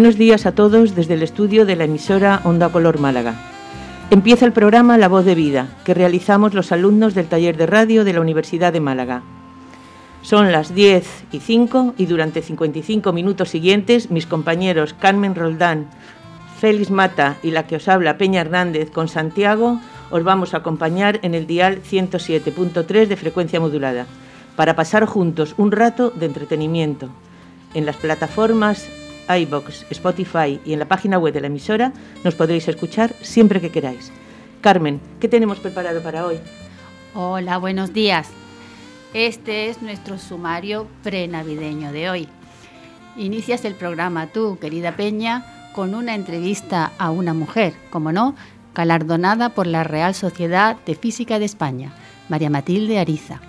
Buenos días a todos desde el estudio de la emisora Onda Color Málaga. Empieza el programa La Voz de Vida, que realizamos los alumnos del taller de radio de la Universidad de Málaga. Son las 10 y 5 y durante 55 minutos siguientes mis compañeros Carmen Roldán, Félix Mata y la que os habla Peña Hernández con Santiago os vamos a acompañar en el dial 107.3 de frecuencia modulada para pasar juntos un rato de entretenimiento. En las plataformas iBox, Spotify y en la página web de la emisora nos podréis escuchar siempre que queráis. Carmen, ¿qué tenemos preparado para hoy? Hola, buenos días. Este es nuestro sumario prenavideño de hoy. Inicias el programa tú, querida Peña, con una entrevista a una mujer, como no, galardonada por la Real Sociedad de Física de España, María Matilde Ariza.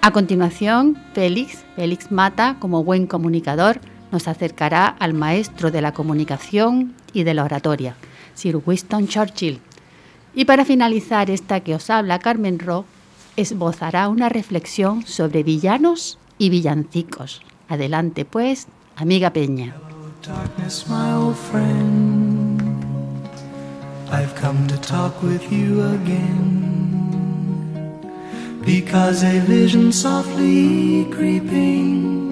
A continuación, Félix, Félix Mata, como buen comunicador, nos acercará al maestro de la comunicación y de la oratoria, Sir Winston Churchill. Y para finalizar esta que os habla Carmen Ro, esbozará una reflexión sobre villanos y villancicos. Adelante pues, amiga Peña. I've come to talk with you again because a vision softly creeping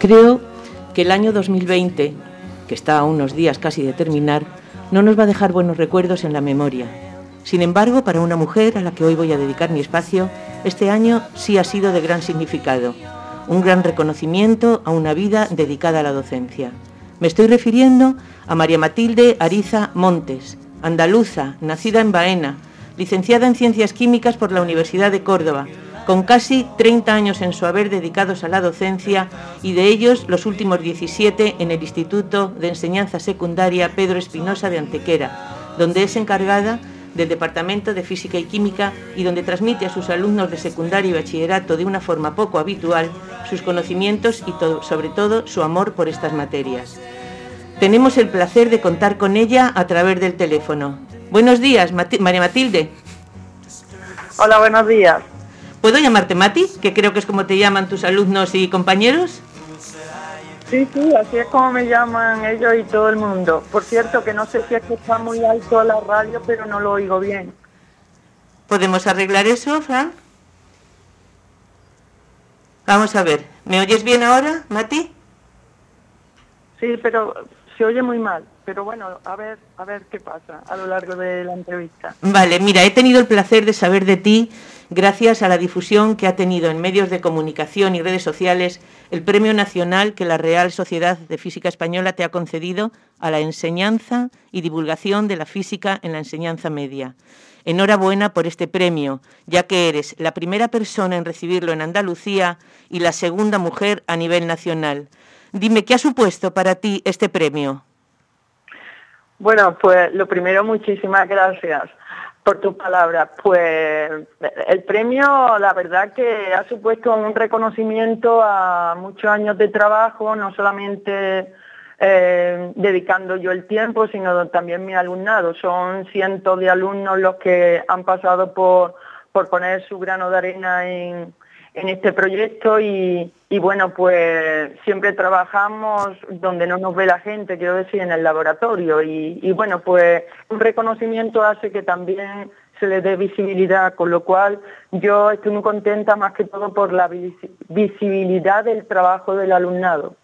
Creo que el año 2020, que está a unos días casi de terminar, no nos va a dejar buenos recuerdos en la memoria. Sin embargo, para una mujer a la que hoy voy a dedicar mi espacio, este año sí ha sido de gran significado, un gran reconocimiento a una vida dedicada a la docencia. Me estoy refiriendo a María Matilde Ariza Montes, andaluza, nacida en Baena, licenciada en Ciencias Químicas por la Universidad de Córdoba, con casi 30 años en su haber dedicados a la docencia y de ellos los últimos 17 en el Instituto de Enseñanza Secundaria Pedro Espinosa de Antequera, donde es encargada del Departamento de Física y Química y donde transmite a sus alumnos de secundario y bachillerato de una forma poco habitual sus conocimientos y sobre todo su amor por estas materias. Tenemos el placer de contar con ella a través del teléfono. Buenos días, María Matilde. Hola, buenos días. ¿Puedo llamarte Mati, que creo que es como te llaman tus alumnos y compañeros? Sí, sí, así es como me llaman ellos y todo el mundo. Por cierto, que no sé si es que está muy alto la radio, pero no lo oigo bien. ¿Podemos arreglar eso, Fran? Vamos a ver, ¿me oyes bien ahora, Mati? Sí, pero se oye muy mal. Pero bueno, a ver, a ver qué pasa a lo largo de la entrevista. Vale, mira, he tenido el placer de saber de ti gracias a la difusión que ha tenido en medios de comunicación y redes sociales el Premio Nacional que la Real Sociedad de Física Española te ha concedido a la enseñanza y divulgación de la física en la enseñanza media. Enhorabuena por este premio, ya que eres la primera persona en recibirlo en Andalucía y la segunda mujer a nivel nacional. Dime, ¿qué ha supuesto para ti este premio? Bueno, pues lo primero, muchísimas gracias por tu palabra. Pues el premio, la verdad que ha supuesto un reconocimiento a muchos años de trabajo, no solamente eh, dedicando yo el tiempo, sino también mi alumnado. Son cientos de alumnos los que han pasado por, por poner su grano de arena en, en este proyecto y, bueno, pues siempre trabajamos donde no nos ve la gente, quiero decir, en el laboratorio y, bueno, pues un reconocimiento hace que también se le dé visibilidad, con lo cual yo estoy muy contenta más que todo por la visibilidad del trabajo del alumnado.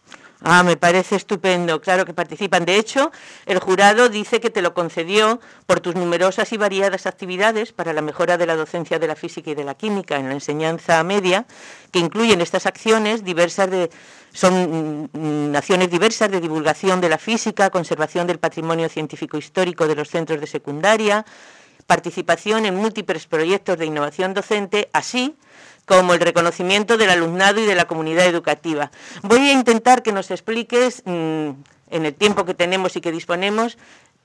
Ah, me parece estupendo, claro que participan. De hecho, el jurado dice que te lo concedió por tus numerosas y variadas actividades para la mejora de la docencia de la física y de la química en la enseñanza media, que incluyen estas acciones diversas de son mm, acciones diversas de divulgación de la física, conservación del patrimonio científico histórico de los centros de secundaria, participación en múltiples proyectos de innovación docente, así como el reconocimiento del alumnado y de la comunidad educativa. Voy a intentar que nos expliques, mm, en el tiempo que tenemos y que disponemos,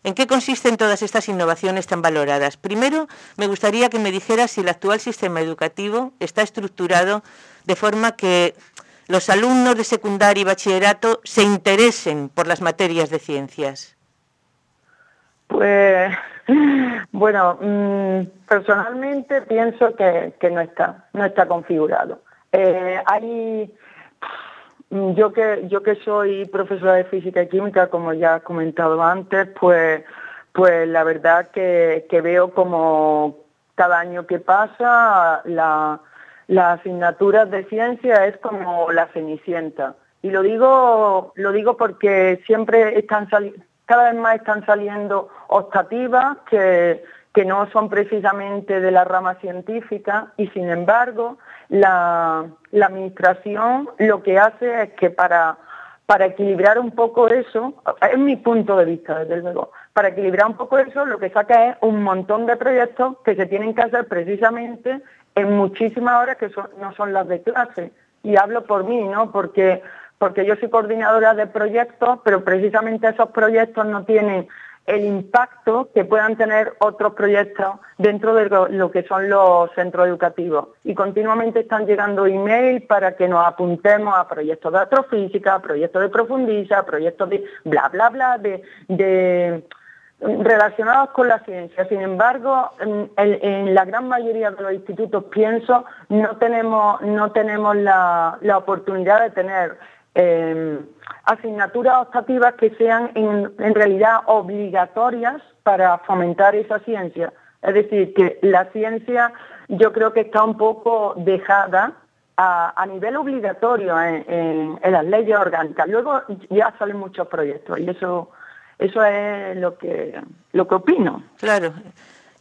¿En qué consisten todas estas innovaciones tan valoradas? Primero, me gustaría que me dijeras si el actual sistema educativo está estructurado de forma que los alumnos de secundaria y bachillerato se interesen por las materias de ciencias. Pues bueno, mm, personalmente pienso que, no está, no está configurado. Eh, hay Mm, yo que, yo que soy profesora de física y química, como ya he comentado antes, pues, pues la verdad que, veo como cada año que pasa la, asignatura de ciencia es como la cenicienta. Y lo digo, lo digo porque siempre están cada vez más están saliendo optativas que, que no son precisamente de la rama científica y sin embargo la, administración lo que hace es que para, para equilibrar un poco eso, es mi punto de vista desde luego, para equilibrar un poco eso lo que saca es un montón de proyectos que se tienen que hacer precisamente en muchísimas horas que no son las de clase. Y hablo por mí, ¿no? Porque, porque yo soy coordinadora de proyectos, pero precisamente esos proyectos no tienen el impacto que puedan tener otros proyectos dentro de lo que son los centros educativos. Y continuamente están llegando emails para que nos apuntemos a proyectos de astrofísica, proyectos de profundiza, proyectos de bla, bla, bla, de, relacionados con la ciencia. Sin embargo, en, la gran mayoría de los institutos, pienso, no tenemos, no tenemos la oportunidad de tener eh, asignaturas optativas que sean en, realidad obligatorias para fomentar esa ciencia. Es decir, que la ciencia yo creo que está un poco dejada a, nivel obligatorio en, las leyes orgánicas. Luego ya salen muchos proyectos y eso, eso es lo que, lo que opino. Claro.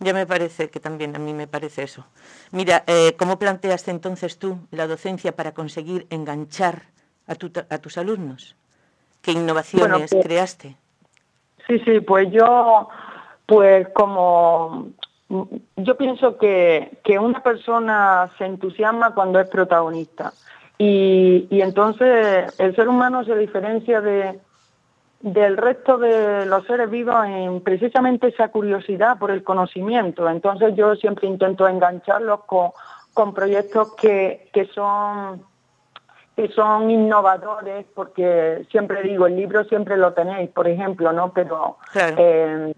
Ya me parece que también a mí me parece eso. Mira, eh, ¿cómo planteaste entonces tú la docencia para conseguir enganchar a, tus alumnos? ¿Qué innovaciones pues, creaste? Sí, sí, pues yo, pues como yo pienso que, una persona se entusiasma cuando es protagonista. Y, entonces el ser humano se diferencia de, del resto de los seres vivos en precisamente esa curiosidad por el conocimiento. Entonces yo siempre intento engancharlos con, con proyectos que, que son que son innovadores, porque siempre digo, el libro siempre lo tenéis, por ejemplo, ¿no? Pero eh,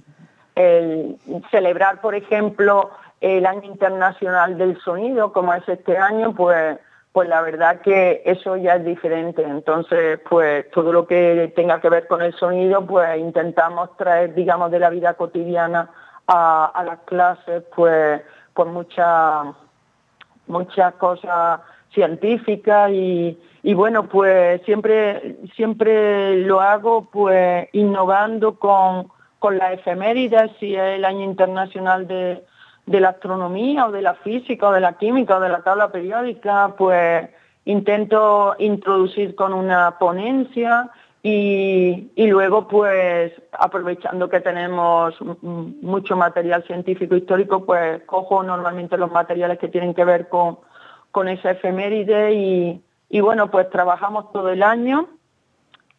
el celebrar, por ejemplo, el Año Internacional del Sonido, como es este año, pues pues la verdad que eso ya es diferente. Entonces, pues todo lo que tenga que ver con el sonido, pues intentamos traer, digamos, de la vida cotidiana a, las clases, pues, pues muchas muchas cosas científicas y, y bueno, pues siempre, siempre lo hago pues innovando con, con la efemérides, si es el año internacional de, la astronomía o de la física o de la química o de la tabla periódica, pues intento introducir con una ponencia y, y, luego pues aprovechando que tenemos mucho material científico histórico, pues cojo normalmente los materiales que tienen que ver con, con esa efeméride y, y bueno, pues trabajamos todo el año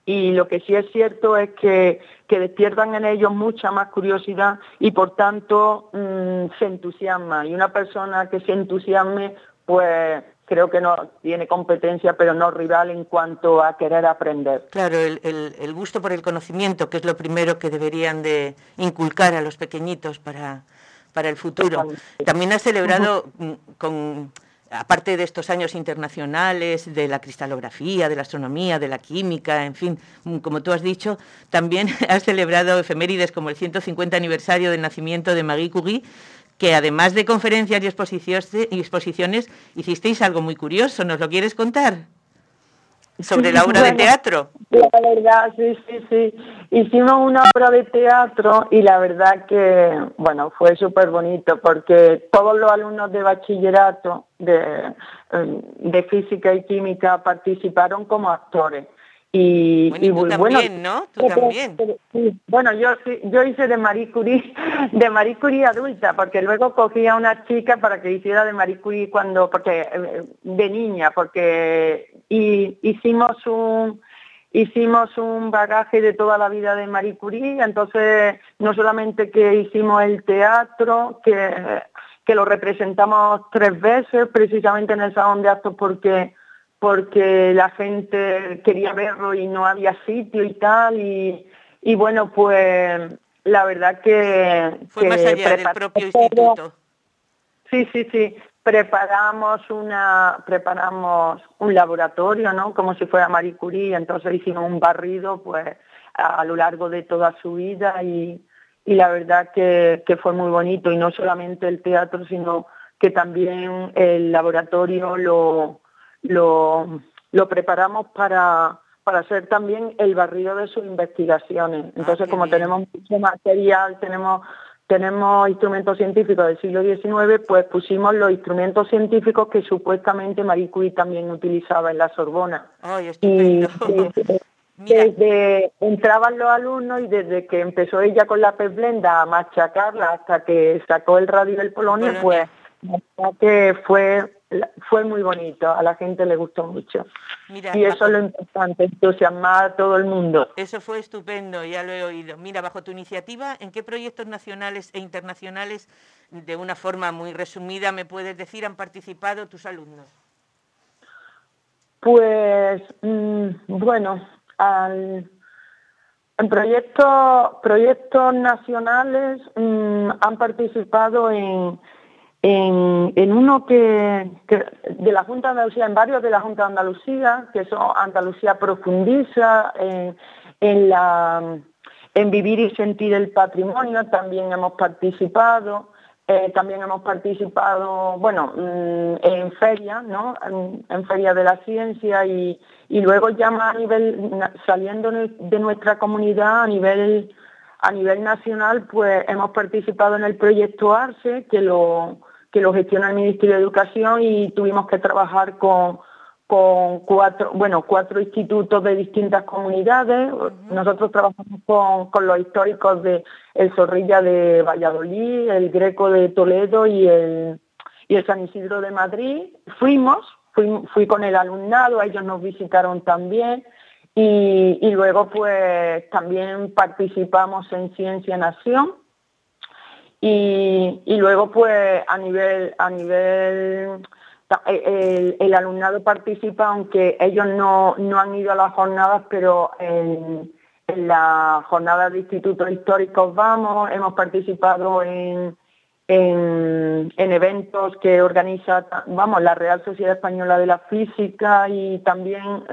y lo que sí es cierto es que, despiertan en ellos mucha más curiosidad y por tanto mm, se entusiasma. Y una persona que se entusiasme, pues creo que no tiene competencia, pero no rival en cuanto a querer aprender. Claro, el, el gusto por el conocimiento, que es lo primero que deberían de inculcar a los pequeñitos para, para el futuro. También ha celebrado mm, con aparte de estos años internacionales, de la cristalografía, de la astronomía, de la química, en fin, mm, como tú has dicho, también has celebrado efemérides como el 150 aniversario del nacimiento de Marie Curie, que además de conferencias y exposiciones, hicisteis algo muy curioso. ¿Nos lo quieres contar? Sobre la obra de teatro. La verdad, sí, sí, sí. Hicimos una obra de teatro y la verdad que, bueno, fue súper bonito porque todos los alumnos de bachillerato de, em, de física y química participaron como actores. Y, bueno, tú también, ¿no? Tú también. Bueno, yo yo hice de Marie Curie, de Marie Curie adulta, porque luego cogí a una chica para que hiciera de Marie Curie cuando, porque eh, de niña, porque y hicimos un hicimos un bagaje de toda la vida de Marie Curie, entonces no solamente que hicimos el teatro, que, que lo representamos tres veces precisamente en el salón de actos porque porque la gente quería verlo y no había sitio y tal y, bueno pues la verdad que fue más allá del propio instituto. Sí sí sí preparamos una preparamos un laboratorio no como si fuera Marie Curie entonces hicimos un barrido pues a, lo largo de toda su vida y, la verdad que, que fue muy bonito. Y no solamente el teatro sino que también el laboratorio lo lo, lo preparamos para, para hacer también el barrido de sus investigaciones. Ah, Entonces, como tenemos mucho material, tenemos tenemos instrumentos científicos del siglo XIX, pues pusimos los instrumentos científicos que supuestamente Marie Curie también utilizaba en la Sorbona. y, desde entraban los alumnos y desde que empezó ella con la pez blenda a machacarla hasta que sacó el radio del Polonia, pues que fue fue muy bonito, a la gente le gustó mucho. y eso es lo importante, entusiasmar a todo el mundo. Eso fue estupendo, ya lo he oído. Mira, bajo tu iniciativa, ¿en qué proyectos nacionales e internacionales, de una forma muy resumida, me puedes decir, han participado tus alumnos? Pues, mm, bueno, en proyectos, proyectos nacionales mm, han participado en en, uno que, de la Junta de Andalucía, en varios de la Junta de Andalucía, que son Andalucía profundiza, en, la, en vivir y sentir el patrimonio, también hemos participado. Eh, también hemos participado, bueno, mm, en ferias, ¿no? En, ferias de la ciencia y, y luego ya más a nivel, saliendo de nuestra comunidad a nivel, a nivel nacional, pues hemos participado en el proyecto ARCE, que lo, que lo gestiona el Ministerio de Educación y tuvimos que trabajar con, con cuatro, bueno, cuatro institutos de distintas comunidades. Nosotros trabajamos con, los históricos de el Zorrilla de Valladolid, el Greco de Toledo y el, y el San Isidro de Madrid. Fuimos, fui, fui con el alumnado, ellos nos visitaron también. Y, y luego pues también participamos en Ciencia Nación, y, luego, pues, a nivel, a nivel el, alumnado participa, aunque ellos no, han ido a las jornadas, pero en, la jornada de institutos históricos vamos, hemos participado en, en, eventos que organiza, vamos, la Real Sociedad Española de la Física y también,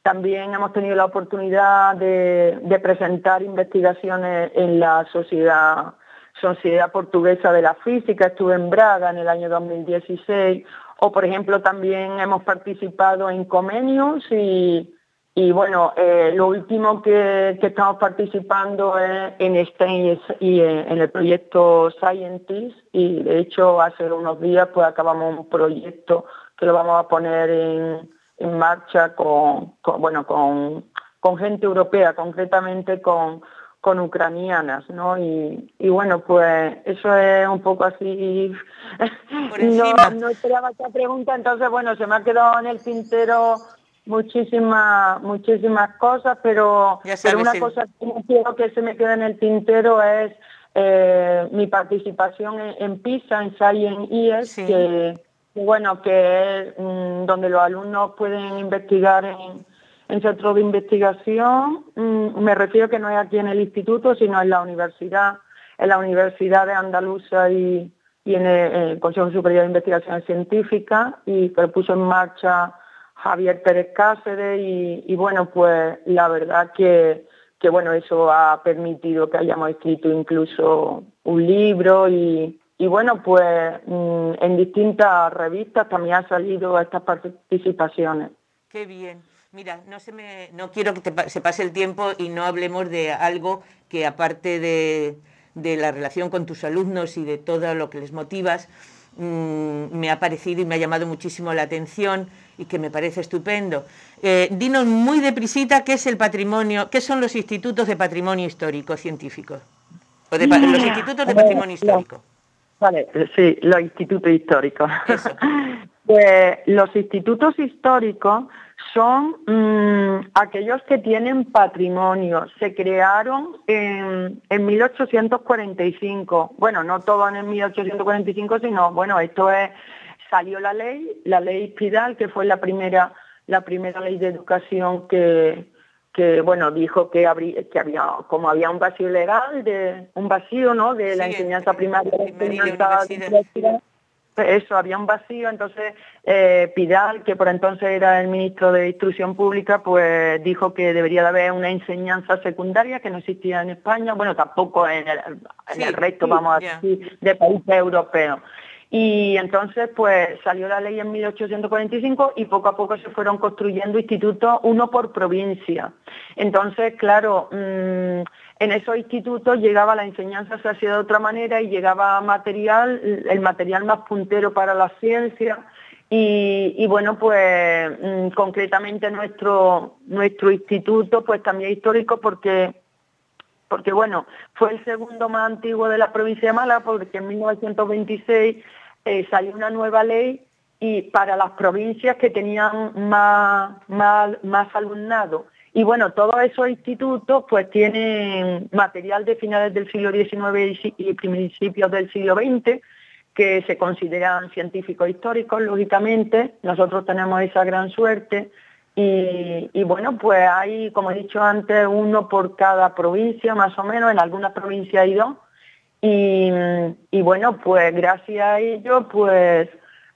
también hemos tenido la oportunidad de presentar investigaciones en la sociedad Sociedad Portuguesa de la Física, estuve en Braga en el año 2016, o por ejemplo también hemos participado en convenios y, bueno, eh, lo último que, estamos participando es en este y en el proyecto Scientist y de hecho hace unos días pues acabamos un proyecto que lo vamos a poner en, marcha con, bueno, con, con gente europea, concretamente con con ucranianas, ¿no? Y, bueno, pues eso es un poco así. no, no esperaba esta pregunta, entonces bueno, se me ha quedado en el tintero muchísimas muchísimas cosas, pero, una cosa que no quiero que se me quede en el tintero es eh, mi participación en, PISA, en Science IES, que, bueno, que es mm, donde los alumnos pueden investigar en en centro de investigación, mm, me refiero que no es aquí en el instituto, sino en la universidad, en la Universidad de Andalucía y, en el, Consejo Superior de Investigaciones Científicas y que puso en marcha Javier Pérez Cáceres y, bueno, pues la verdad que, que, bueno, eso ha permitido que hayamos escrito incluso un libro y, y bueno, pues mm, en distintas revistas también han salido estas participaciones. Qué bien. Mira, no, se me, no quiero que se pase el tiempo y no hablemos de algo que aparte de, la relación con tus alumnos y de todo lo que les motivas, mm, me ha parecido y me ha llamado muchísimo la atención y que me parece estupendo. Eh, dinos muy deprisita qué es el patrimonio, qué son los institutos de patrimonio histórico científico. O de, los institutos de patrimonio histórico. Vale, sí, los institutos históricos. pues los institutos históricos son mm, aquellos que tienen patrimonio. Se crearon en, en 1845. Bueno, no todos en 1845, sino, bueno, esto es, salió la ley, la ley Pidal, que fue la primera, la primera ley de educación que, que bueno, dijo que, habría, que había, como había un vacío legal, de un vacío, ¿no?, de la enseñanza primaria, eso, había un vacío, entonces eh, Pidal, que por entonces era el ministro de Instrucción Pública, pues dijo que debería de haber una enseñanza secundaria que no existía en España, bueno, tampoco en el, en el resto, vamos a decir, de países europeos. Y entonces pues salió la ley en 1845 y poco a poco se fueron construyendo institutos, uno por provincia. Entonces, claro, mm, en esos institutos llegaba la enseñanza, se hacía de otra manera y llegaba material, el material más puntero para la ciencia. Y, bueno, pues mm, concretamente nuestro, nuestro instituto, pues también histórico porque porque bueno, fue el segundo más antiguo de la provincia de Málaga, porque en 1926 eh, salió una nueva ley y para las provincias que tenían más, más, más alumnado. Y bueno, todos esos institutos pues tienen material de finales del siglo XIX y principios del siglo XX que se consideran científicos históricos, lógicamente. Nosotros tenemos esa gran suerte. Y, bueno, pues hay, como he dicho antes, uno por cada provincia, más o menos. En algunas provincias hay dos. Y, y bueno, pues gracias a ello, pues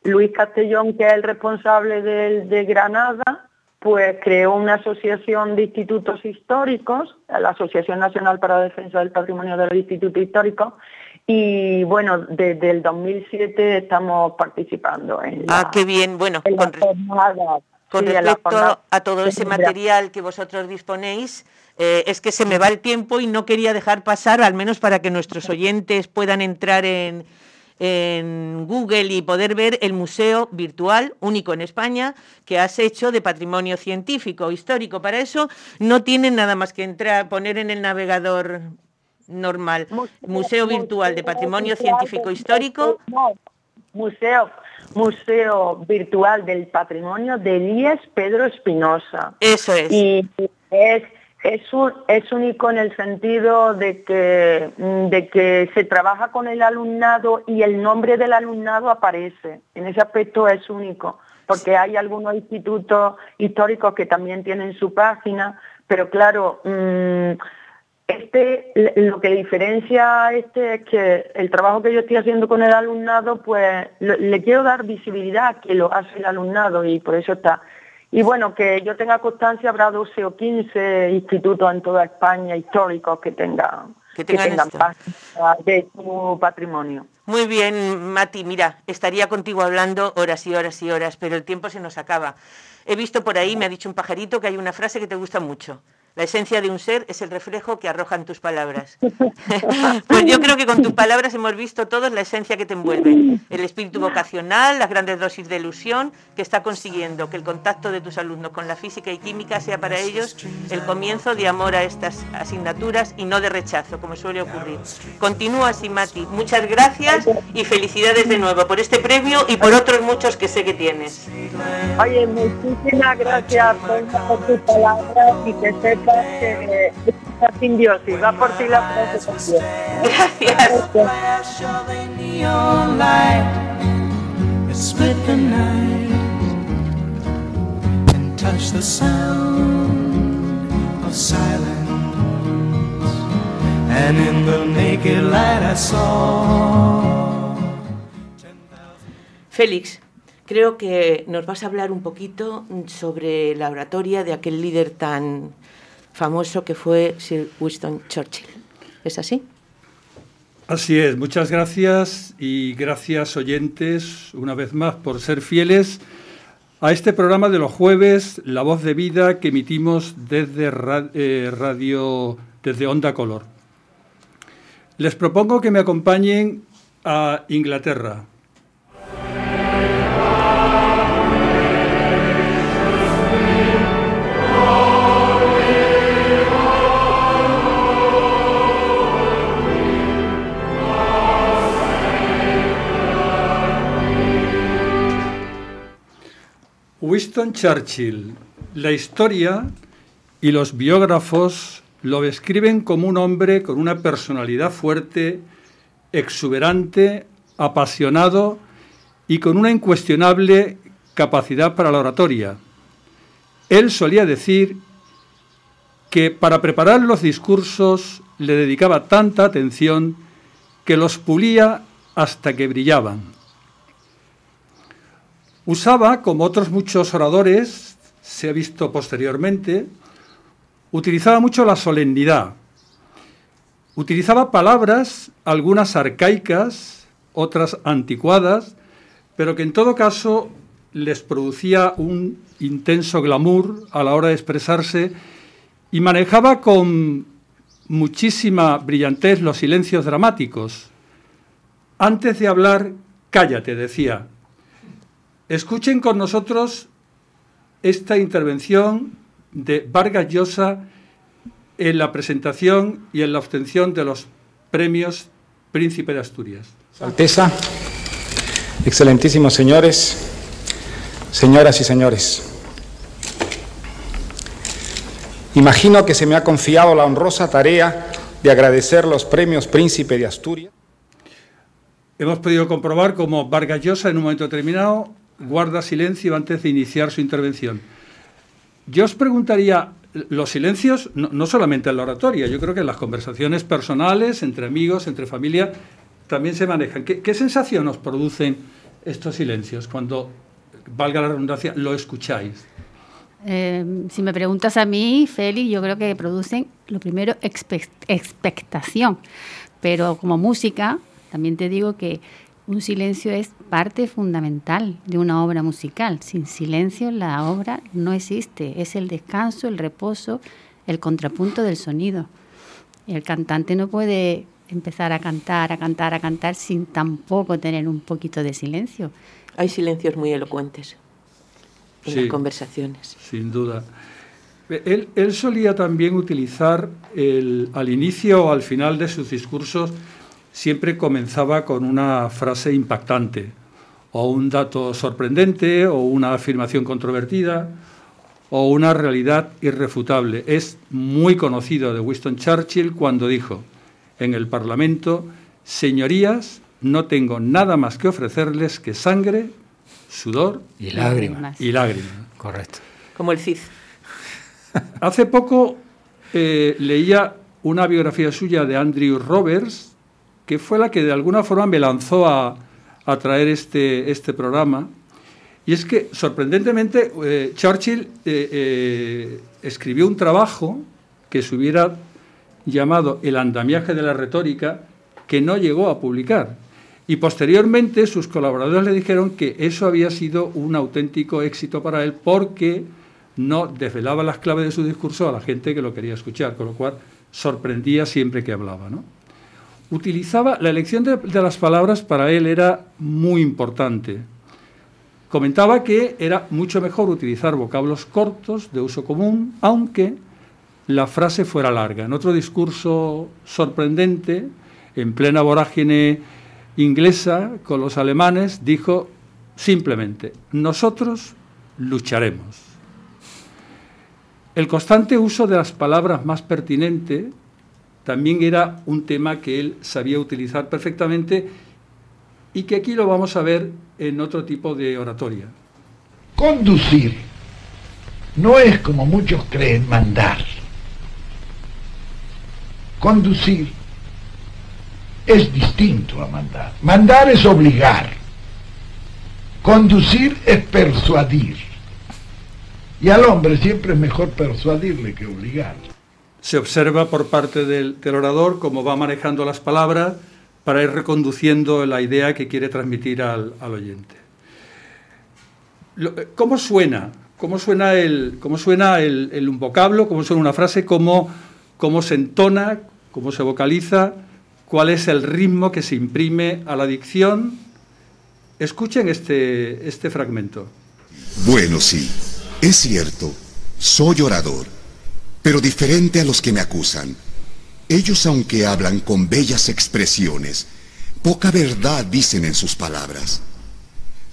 Luis Castellón, que es el responsable de Granada, pues creó una asociación de institutos históricos, la Asociación Nacional para la Defensa del Patrimonio de los Institutos Históricos, y bueno, desde el 2007 estamos participando en la, Ah, qué bien, bueno, con, respecto a todo ese material que vosotros disponéis, eh, es que se me va el tiempo y no quería dejar pasar, al menos para que nuestros oyentes puedan entrar en en Google y poder ver el museo virtual único en España que has hecho de patrimonio científico, histórico. Para eso no tienen nada más que entrar, poner en el navegador normal, Museo, Virtual de Patrimonio Científico Histórico. museo, Museo Virtual del Patrimonio de Elías Pedro Espinosa. Eso es. Y es es, un, es único en el sentido de que, mm, de que se trabaja con el alumnado y el nombre del alumnado aparece. En ese aspecto es único, porque hay algunos institutos históricos que también tienen su página, pero claro, mm, este, lo que diferencia a este es que el trabajo que yo estoy haciendo con el alumnado, pues le quiero dar visibilidad que lo hace el alumnado y por eso está y bueno, que yo tenga constancia, habrá 12 o 15 institutos en toda España históricos que tengan, que tengan, de su patrimonio. Muy bien, Mati, mira, estaría contigo hablando horas y horas y horas, pero el tiempo se nos acaba. He visto por ahí, me ha dicho un pajarito, que hay una frase que te gusta mucho. La esencia de un ser es el reflejo que arrojan tus palabras. pues yo creo que con tus palabras hemos visto todos la esencia que te envuelve. El espíritu vocacional, las grandes dosis de ilusión que está consiguiendo que el contacto de tus alumnos con la física y química sea para ellos el comienzo de amor a estas asignaturas y no de rechazo, como suele ocurrir. Continúa así, Mati. Muchas gracias y felicidades de nuevo por este premio y por otros muchos que sé que tienes. Oye, muchísimas gracias por, tus palabras y que que esta simbiosis va por. And in the naked light I saw Félix, creo que nos vas a hablar un poquito sobre la oratoria de aquel líder tan famoso que fue Sir Winston Churchill. ¿Es así? Así es, muchas gracias y gracias oyentes una vez más por ser fieles a este programa de los jueves, La Voz de Vida, que emitimos desde eh, radio, desde Onda Color. Les propongo que me acompañen a Inglaterra, Winston Churchill, la historia y los biógrafos lo describen como un hombre con una personalidad fuerte, exuberante, apasionado y con una incuestionable capacidad para la oratoria. Él solía decir que para preparar los discursos le dedicaba tanta atención que los pulía hasta que brillaban. Usaba, como otros muchos oradores, se ha visto posteriormente, utilizaba mucho la solemnidad. Utilizaba palabras, algunas arcaicas, otras anticuadas, pero que en todo caso les producía un intenso glamour a la hora de expresarse y manejaba con muchísima brillantez los silencios dramáticos. Antes de hablar, cállate, decía. Escuchen con nosotros esta intervención de Vargas Llosa en la presentación y en la obtención de los premios Príncipe de Asturias. Alteza, excelentísimos señores, señoras y señores. Imagino que se me ha confiado la honrosa tarea de agradecer los premios Príncipe de Asturias. Hemos podido comprobar cómo Vargas Llosa en un momento determinado guarda silencio antes de iniciar su intervención. Yo os preguntaría, los silencios, no, solamente en la oratoria, yo creo que en las conversaciones personales, entre amigos, entre familia, también se manejan. ¿Qué, sensación os producen estos silencios cuando, valga la redundancia, lo escucháis? Em, si me preguntas a mí, Félix, yo creo que producen, lo primero, expectación. Pero como música, también te digo que un silencio es parte fundamental de una obra musical. Sin silencio la obra no existe. Es el descanso, el reposo, el contrapunto del sonido. El cantante no puede empezar a cantar, a cantar, a cantar sin tampoco tener un poquito de silencio. Hay silencios muy elocuentes en las conversaciones. Sin duda. Él, solía también utilizar el, al inicio o al final de sus discursos, siempre comenzaba con una frase impactante, o un dato sorprendente, o una afirmación controvertida, o una realidad irrefutable. Es muy conocido de Winston Churchill cuando dijo en el Parlamento, señorías, no tengo nada más que ofrecerles que sangre, sudor y lágrimas. Y lágrimas. Correcto. Como el CID. Hace poco eh, leía una biografía suya de Andrew Roberts, que fue la que de alguna forma me lanzó a, traer este, este programa. Y es que, sorprendentemente, eh, Churchill eh, escribió un trabajo que se hubiera llamado El andamiaje de la retórica, que no llegó a publicar. Y posteriormente sus colaboradores le dijeron que eso había sido un auténtico éxito para él porque no desvelaba las claves de su discurso a la gente que lo quería escuchar, con lo cual sorprendía siempre que hablaba. ¿no? Utilizaba, la elección de, de las palabras para él era muy importante. Comentaba que era mucho mejor utilizar vocablos cortos de uso común, aunque la frase fuera larga. En otro discurso sorprendente, en plena vorágine inglesa con los alemanes dijo simplemente, nosotros lucharemos. El constante uso de las palabras más pertinentes también era un tema que él sabía utilizar perfectamente y que aquí lo vamos a ver en otro tipo de oratoria. Conducir no es como muchos creen mandar. Conducir es distinto a mandar. Mandar es obligar. Conducir es persuadir. Y al hombre siempre es mejor persuadirle que obligarle. Se observa por parte del, orador cómo va manejando las palabras para ir reconduciendo la idea que quiere transmitir al, oyente. Eh, ¿Cómo suena? ¿Cómo suena, el, cómo suena el, un vocablo? ¿Cómo suena una frase? ¿Cómo, ¿Cómo se entona? ¿Cómo se vocaliza? cuál es el ritmo que se imprime a la dicción. Escuchen este, este fragmento. Bueno, sí, es cierto, soy orador, pero diferente a los que me acusan. Ellos, aunque hablan con bellas expresiones, poca verdad dicen en sus palabras.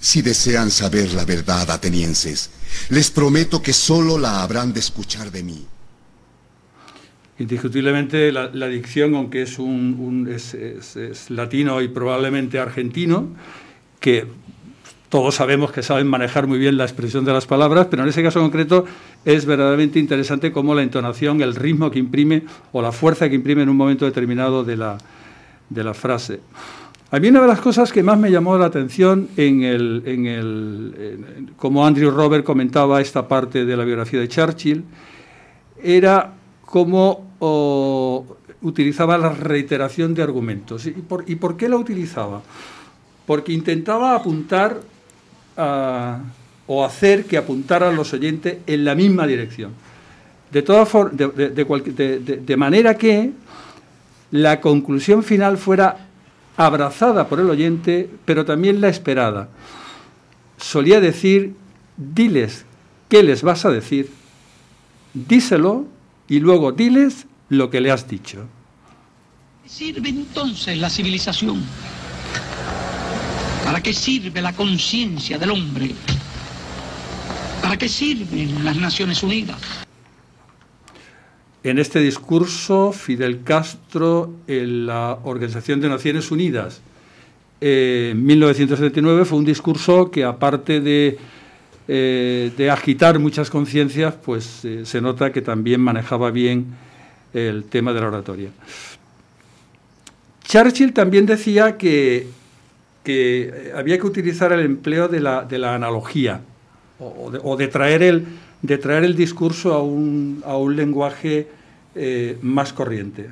Si desean saber la verdad, atenienses, les prometo que solo la habrán de escuchar de mí. Indiscutiblemente la, dicción, aunque es, un, es, latino y probablemente argentino, que todos sabemos que saben manejar muy bien la expresión de las palabras, pero en ese caso concreto es verdaderamente interesante cómo la entonación, el ritmo que imprime o la fuerza que imprime en un momento determinado de la, de la frase. A mí una de las cosas que más me llamó la atención en el, en el como Andrew Robert comentaba esta parte de la biografía de Churchill, era cómo utilizaba la reiteración de argumentos. ¿Y por, ¿Y por qué la utilizaba? Porque intentaba apuntar o hacer que apuntaran los oyentes en la misma dirección. De, de, manera que la conclusión final fuera abrazada por el oyente, pero también la esperada. Solía decir, diles qué les vas a decir, díselo y luego diles lo que le has dicho. Sirve entonces la civilización ¿Para qué sirve la conciencia del hombre? ¿Para qué sirven las Naciones Unidas? En este discurso, Fidel Castro, en la Organización de Naciones Unidas, en 1979, fue un discurso que, aparte de, eh, de agitar muchas conciencias, pues eh, se nota que también manejaba bien el tema de la oratoria. Churchill también decía que que eh, había que utilizar el empleo de la, de la analogía o de, traer el, de traer el discurso a un, a un lenguaje eh, más corriente.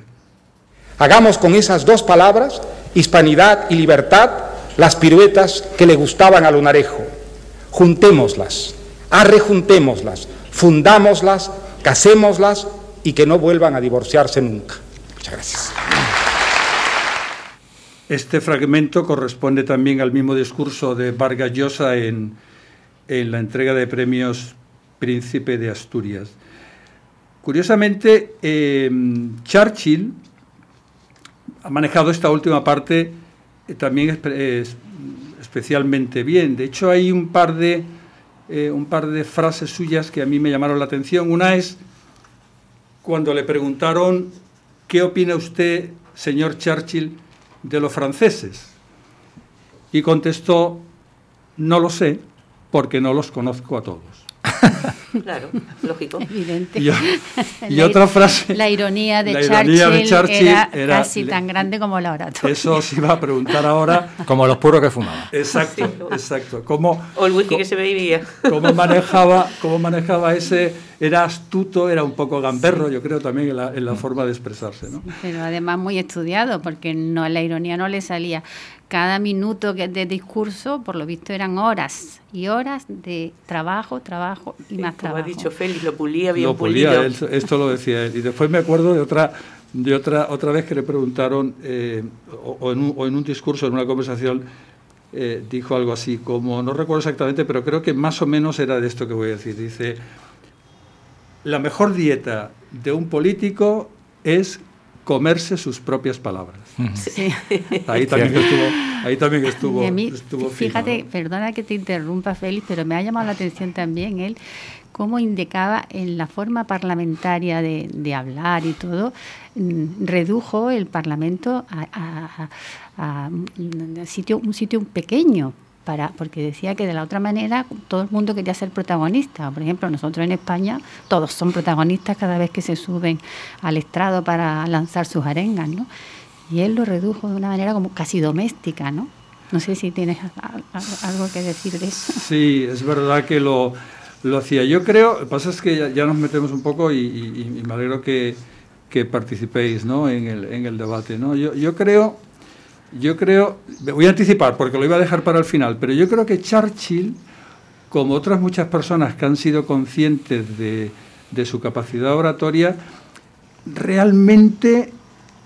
Hagamos con esas dos palabras, hispanidad y libertad, las piruetas que le gustaban a Lunarejo. Juntémoslas, arrejuntémoslas, fundámoslas, casémoslas y que no vuelvan a divorciarse nunca. Muchas gracias. Este fragmento corresponde también al mismo discurso de Vargas Llosa en, la entrega de premios Príncipe de Asturias. Curiosamente, em, Churchill ha manejado esta última parte eh, también especialmente bien. De hecho, hay un par de, eh, un par de frases suyas que a mí me llamaron la atención. Una es cuando le preguntaron, ¿qué opina usted, señor Churchill, de los franceses. Y contestó, no lo sé, porque no los conozco a todos. Claro, lógico. Evidente. Y, otra frase. La ironía de, Churchill, era, casi tan grande como la oratoria. Eso os iba a preguntar ahora. Como los puros que fumaban. Exacto, exacto. ¿Cómo, o el whisky que se bebía. Cómo manejaba, cómo manejaba ese. Era astuto, era un poco gamberro, yo creo, también en la, en la forma de expresarse. ¿no? Pero además muy estudiado, porque no la ironía no le salía cada minuto de discurso, por lo visto, eran horas y horas de trabajo, trabajo y más trabajo. Como ha dicho Félix, lo pulía bien lo pulía, esto lo decía él. Y después me acuerdo de otra de otra otra vez que le preguntaron, eh, o, en un, o, en un, discurso, en una conversación, eh, dijo algo así, como, no recuerdo exactamente, pero creo que más o menos era de esto que voy a decir. Dice, la mejor dieta de un político es comerse sus propias palabras. Ahí también estuvo, ahí también estuvo, Fíjate, perdona que te interrumpa, Félix, pero me ha llamado la atención también él cómo indicaba en la forma parlamentaria de, hablar y todo, mm, redujo el Parlamento a, sitio, un sitio pequeño, para, porque decía que de la otra manera todo el mundo quería ser protagonista. Por ejemplo, nosotros en España todos son protagonistas cada vez que se suben al estrado para lanzar sus arengas, ¿no? Y él lo redujo de una manera como casi doméstica, ¿no? No sé si tienes algo que decir de eso. Sí, es verdad que lo, lo hacía. Yo creo, lo que pasa es que ya, nos metemos un poco y, me alegro que, que participéis ¿no? en, el, en el debate. ¿no? Yo, yo creo yo creo, me voy a anticipar porque lo iba a dejar para el final, pero yo creo que Churchill, como otras muchas personas que han sido conscientes de, su capacidad oratoria, realmente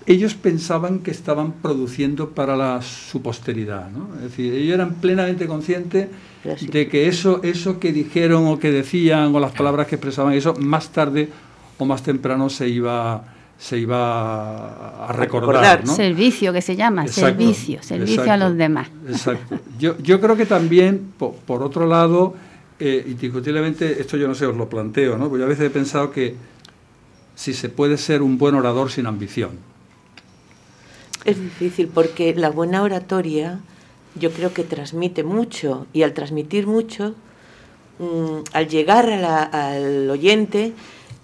ellos pensaban que estaban produciendo para la, su posteridad. ¿no? Es decir, ellos eran plenamente conscientes de que eso, eso que dijeron o que decían o las palabras que expresaban, eso más tarde o más temprano se iba, se iba a recordar. Servicio que se llama, servicio, servicio a los demás. Exacto. Yo, yo creo que también, por, otro lado, eh, indiscutiblemente, esto yo no sé, os lo planteo, ¿no? porque yo a veces he pensado que si se puede ser un buen orador sin ambición. Es difícil porque la buena oratoria yo creo que transmite mucho y al transmitir mucho, mm, al llegar al oyente,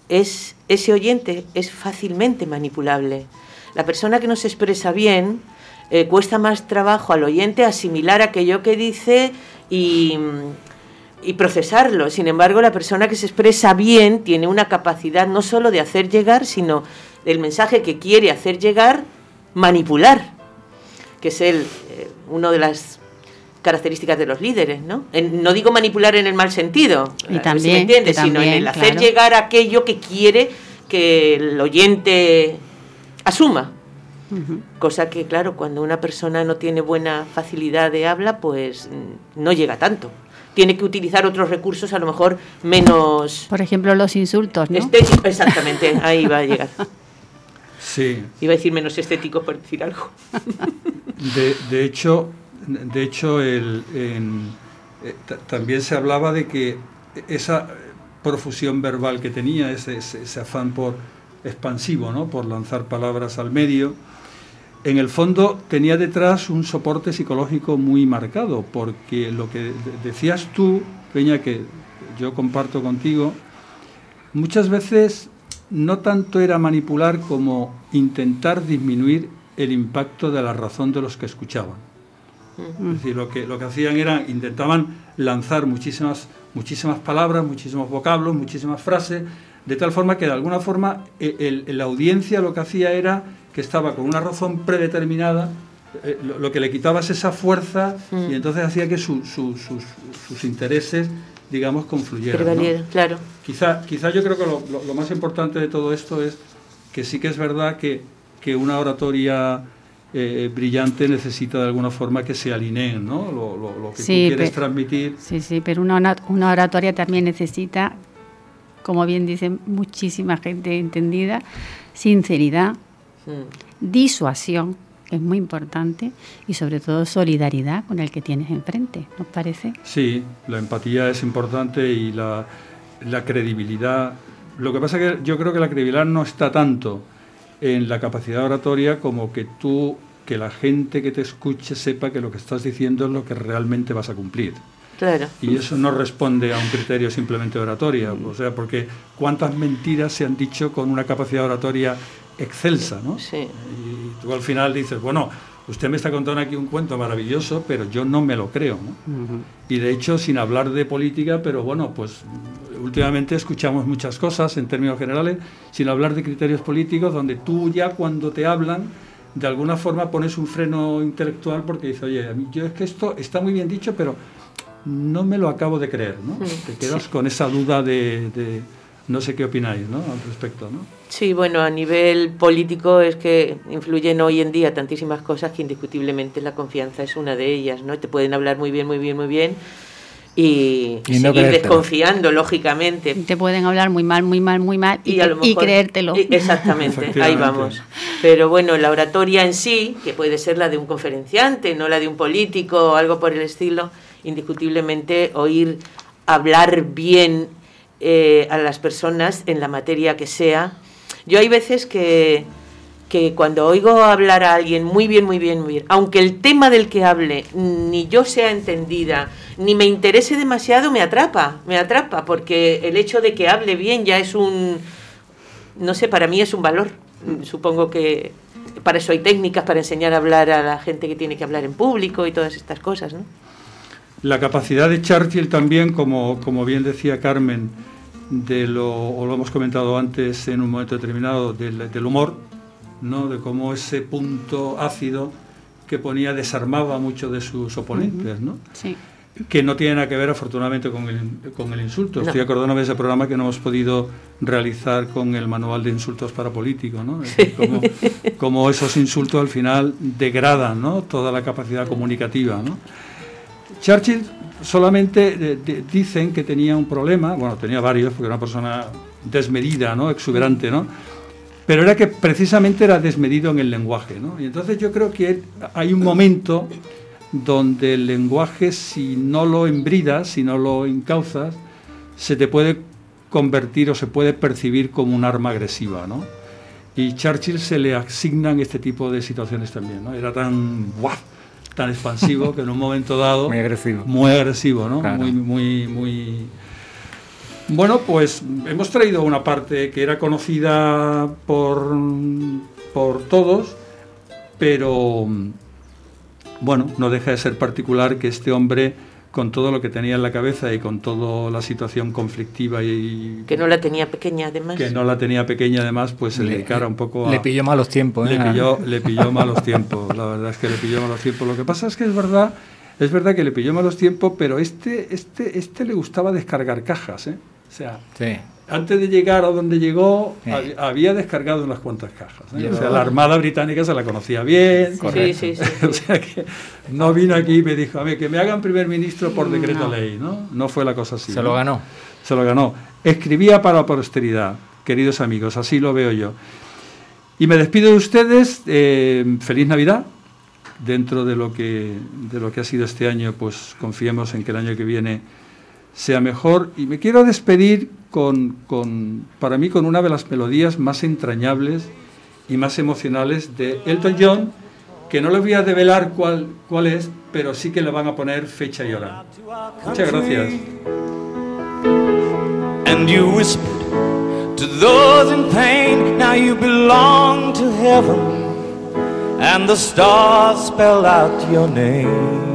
es, ese oyente es fácilmente manipulable. La persona que no se expresa bien eh, cuesta más trabajo al oyente asimilar aquello que dice y, procesarlo. Sin embargo, la persona que se expresa bien tiene una capacidad no solo de hacer llegar, sino el mensaje que quiere hacer llegar, manipular, que es el, eh, uno de las características de los líderes, ¿no? no digo manipular en el mal sentido, y también, sino en el hacer llegar aquello que quiere que el oyente asuma. Cosa que, claro, cuando una persona no tiene buena facilidad de habla, pues mm, no llega tanto. Tiene que utilizar otros recursos, a lo mejor menos. Por ejemplo, los insultos, ¿no? exactamente, ahí va a llegar. Sí. Iba a decir menos estético por decir algo. De, de hecho, de hecho, eh, también se hablaba de que esa profusión verbal que tenía, ese, afán por expansivo, ¿no? por lanzar palabras al medio, en el fondo tenía detrás un soporte psicológico muy marcado, porque lo que decías tú, Peña, que yo comparto contigo, muchas veces no tanto era manipular como intentar disminuir el impacto de la razón de los que escuchaban. Es decir, lo que, lo que hacían era, intentaban lanzar muchísimas, muchísimas palabras, muchísimos vocablos, muchísimas frases, de tal forma que de alguna forma e, la audiencia lo que hacía era que estaba con una razón predeterminada, eh, lo, que le quitaba es esa fuerza y entonces hacía que sus, sus, intereses, digamos, confluyeran. claro. Quizá, quizá yo creo que lo, lo, más importante de todo esto es que sí que es verdad que, que una oratoria eh, brillante necesita de alguna forma que se alineen, ¿no? Lo, que tú quieres transmitir. Sí, sí, pero una, una oratoria también necesita, como bien dicen muchísima gente entendida, sinceridad, disuasión, es muy importante, y sobre todo solidaridad con el que tienes enfrente, ¿nos parece? Sí, la empatía es importante y la, la credibilidad. Lo que pasa es que yo creo que la credibilidad no está tanto en la capacidad oratoria como que tú que la gente que te escuche sepa que lo que estás diciendo es lo que realmente vas a cumplir. Claro. Y eso no responde a un criterio simplemente oratoria, o sea, porque cuántas mentiras se han dicho con una capacidad oratoria excelsa, ¿no? Sí. Y tú al final dices, bueno, usted me está contando aquí un cuento maravilloso, pero yo no me lo creo, ¿no? Y de hecho, sin hablar de política, pero bueno, pues últimamente escuchamos muchas cosas en términos generales, sin hablar de criterios políticos, donde tú ya cuando te hablan de alguna forma pones un freno intelectual porque dices, oye, a mí, yo es que esto está muy bien dicho, pero no me lo acabo de creer, ¿no? Te quedas con esa duda de, no sé qué opináis, ¿no? Al respecto, ¿no? Sí, bueno, a nivel político es que influyen hoy en día tantísimas cosas que indiscutiblemente la confianza es una de ellas, ¿no? Te pueden hablar muy bien, muy bien, muy bien, y, seguir desconfiando, lógicamente. Te pueden hablar muy mal, muy mal, muy mal y, y creértelo. Exactamente, ahí vamos. Pero bueno, la oratoria en sí, que puede ser la de un conferenciante, no la de un político o algo por el estilo, indiscutiblemente oír hablar bien eh, a las personas en la materia que sea. Yo hay veces que que cuando oigo hablar a alguien muy bien, muy bien, muy bien, aunque el tema del que hable ni yo sea entendida, ni me interese demasiado, me atrapa, me atrapa, porque el hecho de que hable bien ya es un, no sé, para mí es un valor. Supongo que para eso hay técnicas para enseñar a hablar a la gente que tiene que hablar en público y todas estas cosas, ¿no? La capacidad de Churchill también, como, como bien decía Carmen, de lo, o lo hemos comentado antes en un momento determinado, del, del humor, ¿no? de cómo ese punto ácido que ponía desarmaba a muchos de sus oponentes, ¿no? que no tiene nada que ver afortunadamente con el, con el insulto. Estoy acordándome de ese programa que no hemos podido realizar con el manual de insultos para políticos, ¿no? Como, esos insultos al final degradan ¿no? toda la capacidad comunicativa. ¿no? Churchill solamente dicen que tenía un problema, bueno, tenía varios, porque era una persona desmedida, ¿no? exuberante, ¿no? pero era que precisamente era desmedido en el lenguaje. ¿no? Y entonces yo creo que hay un momento donde el lenguaje, si no lo embridas, si no lo encauzas, se te puede convertir o se puede percibir como un arma agresiva. ¿no? Y Churchill se le asignan este tipo de situaciones también. ¿no? Era tan, tan expansivo que en un momento dado... muy agresivo. Muy agresivo, ¿no? Muy, muy, muy bueno, pues hemos traído una parte que era conocida por, por todos, pero bueno, no deja de ser particular que este hombre, con todo lo que tenía en la cabeza y con toda la situación conflictiva y... Que no la tenía pequeña además. Que no la tenía pequeña además, pues se le, dedicara un poco a... Le pilló malos tiempos, ¿eh? Le pilló, le pilló malos tiempos, la verdad es que le pilló malos tiempos. Lo que pasa es que es verdad, es verdad que le pilló malos tiempos, pero este, este, este le gustaba descargar cajas, ¿eh? O sea, antes de llegar a donde llegó, había descargado unas cuantas cajas. ¿eh? O sea, la Armada Británica se la conocía bien. Sí, sí, o sea que no vino aquí y me dijo, a ver, que me hagan primer ministro por decreto ley, ¿no? No fue la cosa así. Se lo ganó. Se lo ganó. Escribía para la posteridad, queridos amigos, así lo veo yo. Y me despido de ustedes. Eh, feliz Navidad. Dentro de lo que de lo que ha sido este año, pues confiemos en que el año que viene sea mejor. Y me quiero despedir con, con, para mí, con una de las melodías más entrañables y más emocionales de Elton John, que no les voy a develar cuál, cuál es, pero sí que le van a poner fecha y hora. Muchas gracias. And you whispered to those in pain, now you belong to heaven, and the stars spell out your name.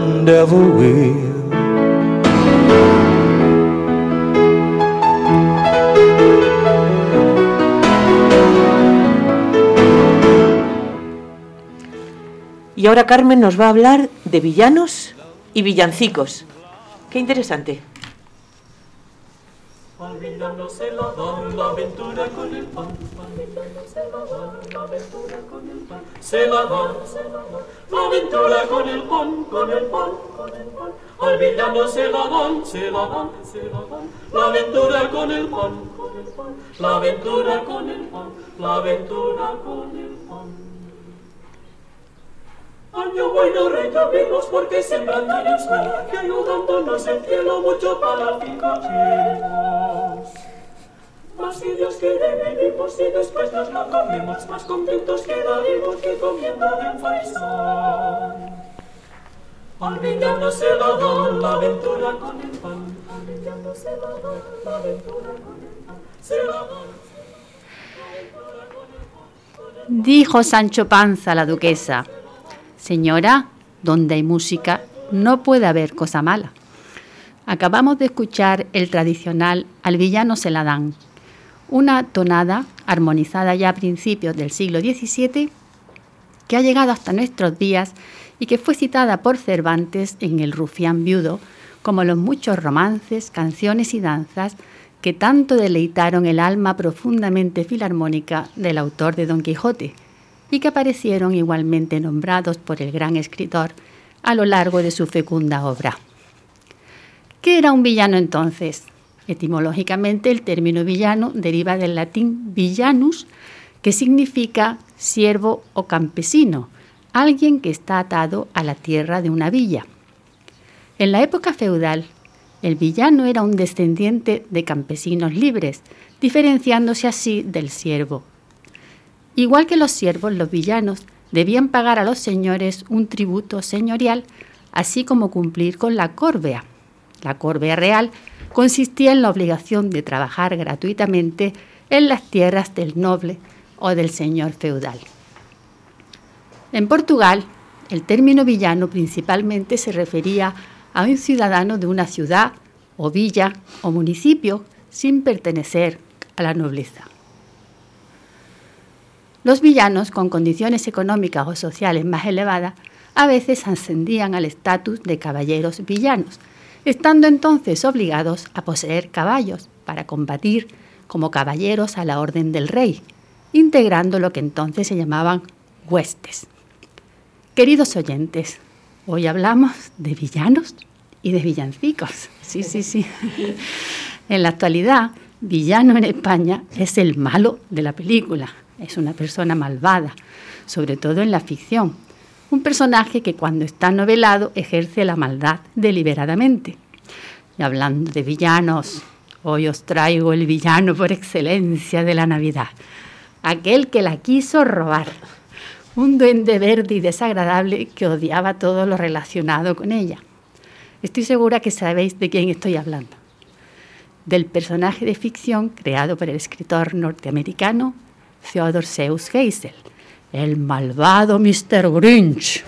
will. Y ahora Carmen nos va a hablar de villanos y villancicos. Qué interesante. Al villano se la dan la aventura con el pan. Al villano se la dan la aventura con el pan. Se la dan, se la dan la aventura con el pan, con el pan, con el pan. Al villano se la dan, se la dan, se la dan. La aventura con el pan, con el pan. La aventura con el pan, la aventura con el pan. Año bueno reclamemos porque sembrando años que ayudándonos el cielo mucho para chicos. Más si Dios quiere vivimos y después nos lo comemos, más contentos quedaremos que comiendo de un faisán. Al villano se la da la aventura con el pan, al villano se la da la aventura con el pan, se la da. Dijo Sancho Panza la duquesa, Señora, donde hay música no puede haber cosa mala. Acabamos de escuchar el tradicional Al villano se la dan, una tonada armonizada ya a principios del siglo XVII que ha llegado hasta nuestros días y que fue citada por Cervantes en El Rufián Viudo, como los muchos romances, canciones y danzas que tanto deleitaron el alma profundamente filarmónica del autor de Don Quijote, y que aparecieron igualmente nombrados por el gran escritor a lo largo de su fecunda obra. ¿Qué era un villano entonces? Etimológicamente el término villano deriva del latín villanus, que significa siervo o campesino, alguien que está atado a la tierra de una villa. En la época feudal, el villano era un descendiente de campesinos libres, diferenciándose así del siervo, Igual que los siervos, los villanos debían pagar a los señores un tributo señorial, así como cumplir con la córbea. La córbea real consistía en la obligación de trabajar gratuitamente en las tierras del noble o del señor feudal. En Portugal, el término villano principalmente se refería a un ciudadano de una ciudad o villa o municipio sin pertenecer a la nobleza. Los villanos, con condiciones económicas o sociales más elevadas, a veces ascendían al estatus de caballeros villanos, estando entonces obligados a poseer caballos para combatir como caballeros a la orden del rey, integrando lo que entonces se llamaban huestes. Queridos oyentes, hoy hablamos de villanos y de villancicos. Sí, sí, sí. En la actualidad, villano en España es el malo de la película, es una persona malvada, sobre todo en la ficción. Un personaje que cuando está novelado ejerce la maldad deliberadamente. Y hablando de villanos, hoy os traigo el villano por excelencia de la Navidad, aquel que la quiso robar. Un duende verde y desagradable que odiaba todo lo relacionado con ella. Estoy segura que sabéis de quién estoy hablando. Del personaje de ficción creado por el escritor norteamericano Theodore Seuss Geisel, el malvado Mr. Grinch.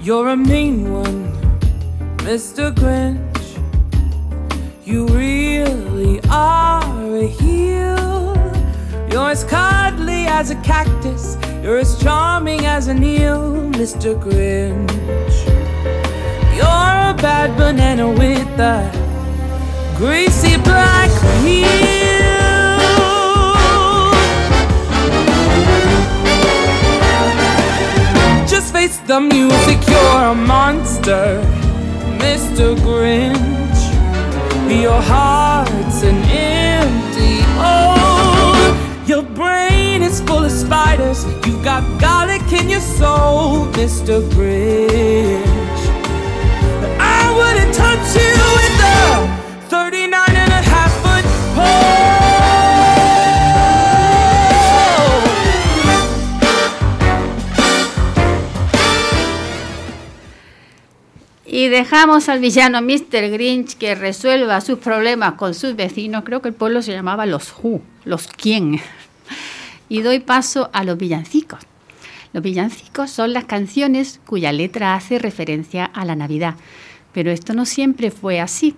You're a mean one, Mr. Grinch. You really are a heel. You're as cuddly as a cactus. You're as charming as an eel, Mr. Grinch. You're a bad banana with a greasy black peel. Just face the music, you're a monster, Mr. Grinch. Your heart's an empty oh. Your brain is full of spiders. You've got garlic in your soul, Mr. Grinch. Y dejamos al villano Mr. Grinch que resuelva sus problemas con sus vecinos. Creo que el pueblo se llamaba los Who, los quién. Y doy paso a los villancicos. Los villancicos son las canciones cuya letra hace referencia a la Navidad. Pero esto no siempre fue así,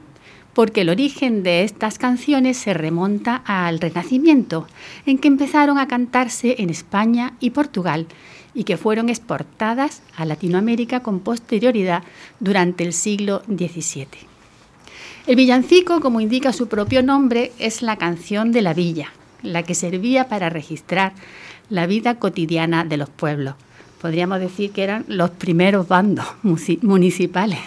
porque el origen de estas canciones se remonta al Renacimiento, en que empezaron a cantarse en España y Portugal y que fueron exportadas a Latinoamérica con posterioridad durante el siglo XVII. El villancico, como indica su propio nombre, es la canción de la villa, la que servía para registrar la vida cotidiana de los pueblos. Podríamos decir que eran los primeros bandos municipales.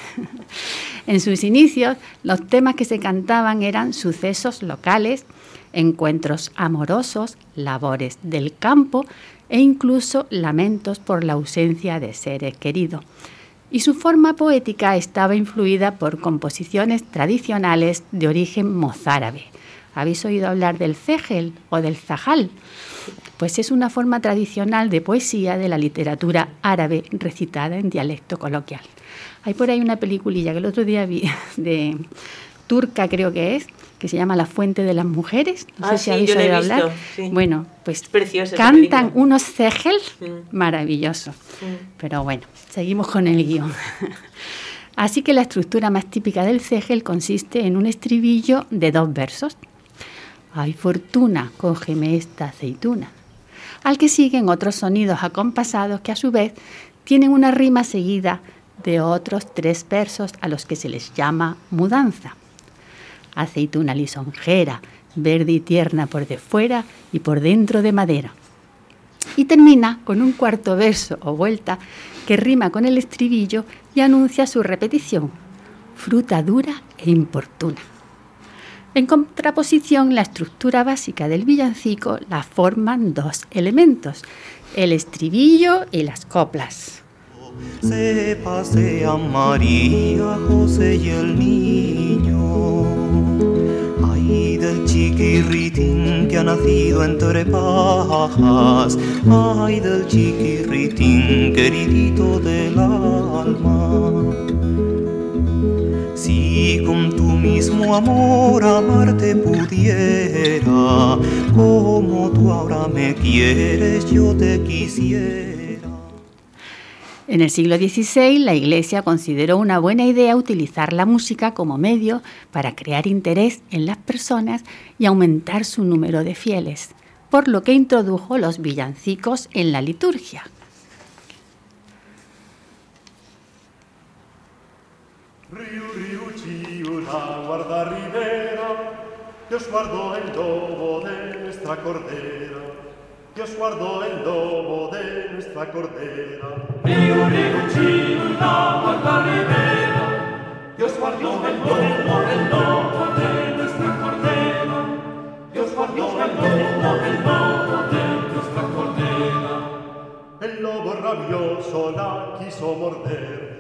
en sus inicios, los temas que se cantaban eran sucesos locales, encuentros amorosos, labores del campo e incluso lamentos por la ausencia de seres queridos. Y su forma poética estaba influida por composiciones tradicionales de origen mozárabe. ¿Habéis oído hablar del cegel o del zahal? Pues es una forma tradicional de poesía de la literatura árabe recitada en dialecto coloquial. Hay por ahí una peliculilla que el otro día vi de turca creo que es, que se llama La Fuente de las Mujeres. No sé ah, si habéis oído hablar. Bueno, pues cantan unos cegel maravillosos. Pero bueno, seguimos con el guion. Así que la estructura más típica del cegel consiste en un estribillo de dos versos. Ay, fortuna, cógeme esta aceituna. Al que siguen otros sonidos acompasados que a su vez tienen una rima seguida de otros tres versos a los que se les llama mudanza aceituna lisonjera, verde y tierna por de fuera y por dentro de madera. Y termina con un cuarto verso o vuelta que rima con el estribillo y anuncia su repetición, fruta dura e importuna. En contraposición, la estructura básica del villancico la forman dos elementos, el estribillo y las coplas. Se pasean María, José y el niño del chiquirritín que ha nacido entre pajas, ay del chiquirritín queridito del alma. Si con tu mismo amor amarte pudiera, como tú ahora me quieres, yo te quisiera. En el siglo XVI, la Iglesia consideró una buena idea utilizar la música como medio para crear interés en las personas y aumentar su número de fieles, por lo que introdujo los villancicos en la liturgia. Dios guardó el lobo de nuestra cordera. Dios guardó el lobo de nuestra cordera. Río, río, chula, guarda ribera. Dios guardó el lobo, el lobo de nuestra cordera. Dios guardó el lobo, el lobo de nuestra cordera. El lobo rabioso la quiso morder,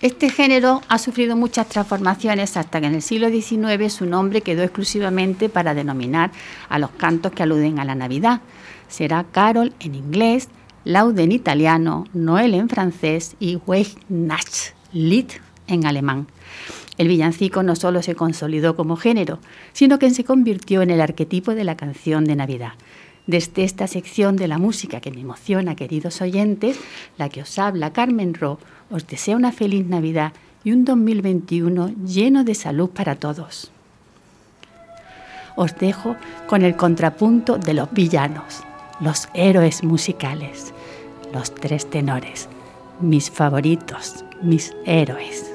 Este género ha sufrido muchas transformaciones hasta que en el siglo XIX su nombre quedó exclusivamente para denominar a los cantos que aluden a la Navidad. Será Carol en inglés, Laude en italiano, Noel en francés y Weihnachtslied en alemán. El villancico no solo se consolidó como género, sino que se convirtió en el arquetipo de la canción de Navidad. Desde esta sección de la música que me emociona, queridos oyentes, la que os habla Carmen Ro, os deseo una feliz Navidad y un 2021 lleno de salud para todos. Os dejo con el contrapunto de los villanos, los héroes musicales, los tres tenores, mis favoritos, mis héroes.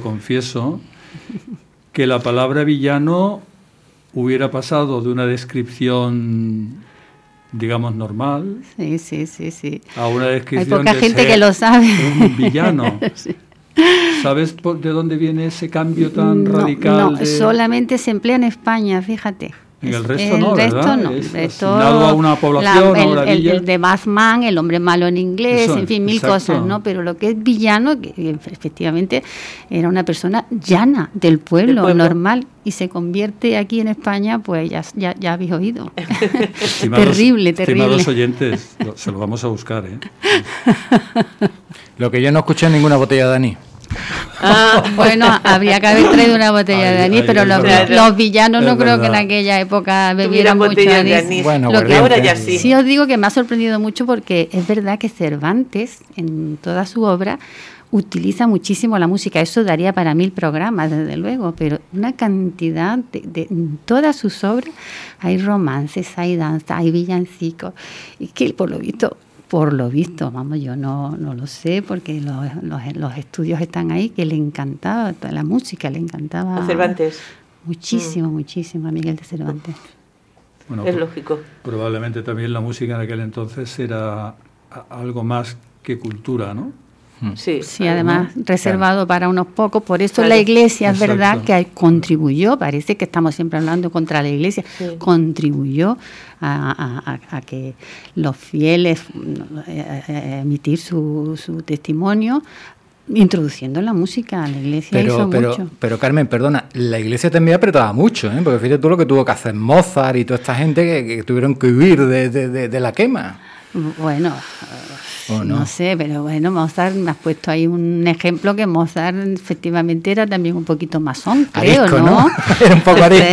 Confieso que la palabra villano hubiera pasado de una descripción digamos normal sí, sí, sí, sí. a una descripción Hay poca gente que lo sabe. un villano. ¿Sabes de dónde viene ese cambio tan radical? No, solamente se emplea en España, fíjate. En el resto no, ¿verdad? no. Es a una población, el, de Batman, el hombre malo en inglés, en fin, mil cosas, ¿no? Pero lo que es villano, que efectivamente era una persona llana del pueblo, normal, y se convierte aquí en España, pues ya, ya, habéis oído. terrible, terrible. Estimados oyentes, se lo vamos a buscar, ¿eh? lo que yo no escuché en ninguna botella, Dani. Ah, bueno, habría que haber traído una botella de anís, pero los, villanos no creo que en aquella época bebieran mucho anís. Bueno, Lo que ahora ya sí. Sí os digo que me ha sorprendido mucho porque es verdad que Cervantes, en toda su obra, utiliza muchísimo la música. Eso daría para mil programas, desde luego, pero una cantidad de, en todas sus obras hay romances, hay danza, hay villancicos, y que por lo visto por lo visto, vamos, yo no, no lo sé porque los, los, estudios están ahí, que le encantaba la música, le encantaba. A Cervantes. Muchísimo, mm. muchísimo a Miguel de Cervantes. Bueno, es lógico. Probablemente también la música en aquel entonces era algo más que cultura, ¿no? Sí, sí además reservado para unos pocos. Por eso la iglesia es verdad que contribuyó, parece que estamos siempre hablando contra la iglesia, contribuyó a, que los fieles eh, eh, emitir su, su testimonio introduciendo la música la iglesia pero, pero, pero Carmen perdona la iglesia también apretaba mucho ¿eh? porque fíjate tú lo que tuvo que hacer Mozart y toda esta gente que, tuvieron que huir de, de la quema. Bueno no? sé, pero bueno, Mozart me has puesto ahí un ejemplo que Mozart efectivamente era también un poquito masón, creo, ¿no? era un poco arisco.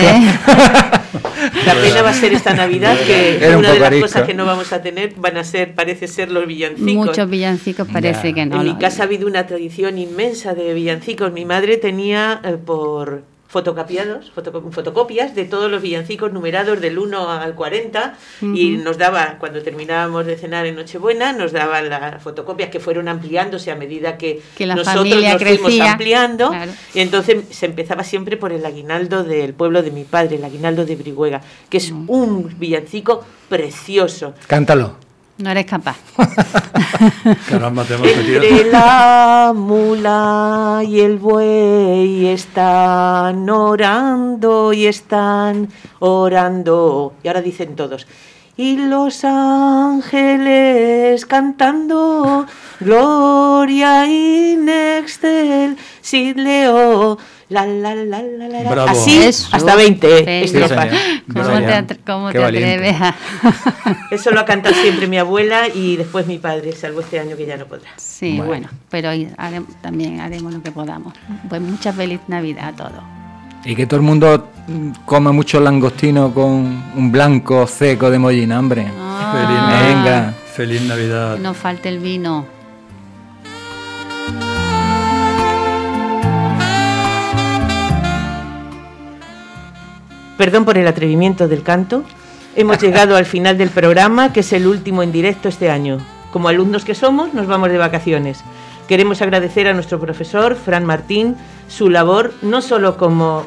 La pena va a ser esta Navidad que una de las cosas que no vamos a tener van a ser, parece ser los villancicos. Muchos villancicos parece que no. En mi casa ha habido una tradición inmensa de villancicos. Mi madre tenía eh, por fotocopiados, fotocopias de todos los villancicos numerados del 1 al 40 y nos daba, cuando terminábamos de cenar en Nochebuena, nos daban las fotocopias que fueron ampliándose a medida que, nosotros nos fuimos ampliando. Y entonces se empezaba siempre por el aguinaldo del pueblo de mi padre, el aguinaldo de Brihuega, que es un villancico precioso. Cántalo. No eres capaz. Caramba, te hemos Entre la mula y el buey están orando y están orando. Y ahora dicen todos. Y los ángeles cantando Gloria in excel, Leo la, la, la, la, la. Así hasta 20 estrofas. ¿Cómo te, atreves Eso lo ha cantado siempre mi abuela y después mi padre, salvo este año que ya no podrá. Sí, bueno, pero también haremos lo que podamos. Pues mucha feliz Navidad a todos. Y que todo el mundo come mucho langostino con un blanco seco de mollina, hombre. Ah. Venga. Feliz Navidad. No falte el vino. Perdón por el atrevimiento del canto. Hemos llegado al final del programa, que es el último en directo este año. Como alumnos que somos, nos vamos de vacaciones. Queremos agradecer a nuestro profesor, Fran Martín, su labor no solo como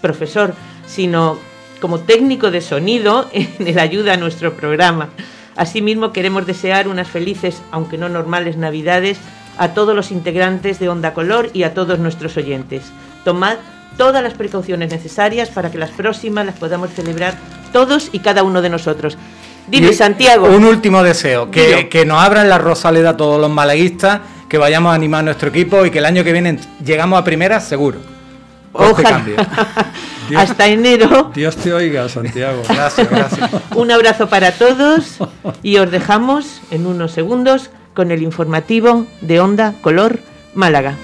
profesor, sino como técnico de sonido en el ayuda a nuestro programa. Asimismo, queremos desear unas felices, aunque no normales, Navidades a todos los integrantes de Onda Color y a todos nuestros oyentes. Tomad todas las precauciones necesarias para que las próximas las podamos celebrar todos y cada uno de nosotros. Dime, Santiago. Un último deseo, que, que, nos abran la Rosaleda todos los malaguistas, que vayamos a animar a nuestro equipo y que el año que viene llegamos a primera seguro. Ojalá. Hasta enero. Dios te oiga, Santiago. Gracias, gracias. Un abrazo para todos y os dejamos en unos segundos con el informativo de Onda Color Málaga.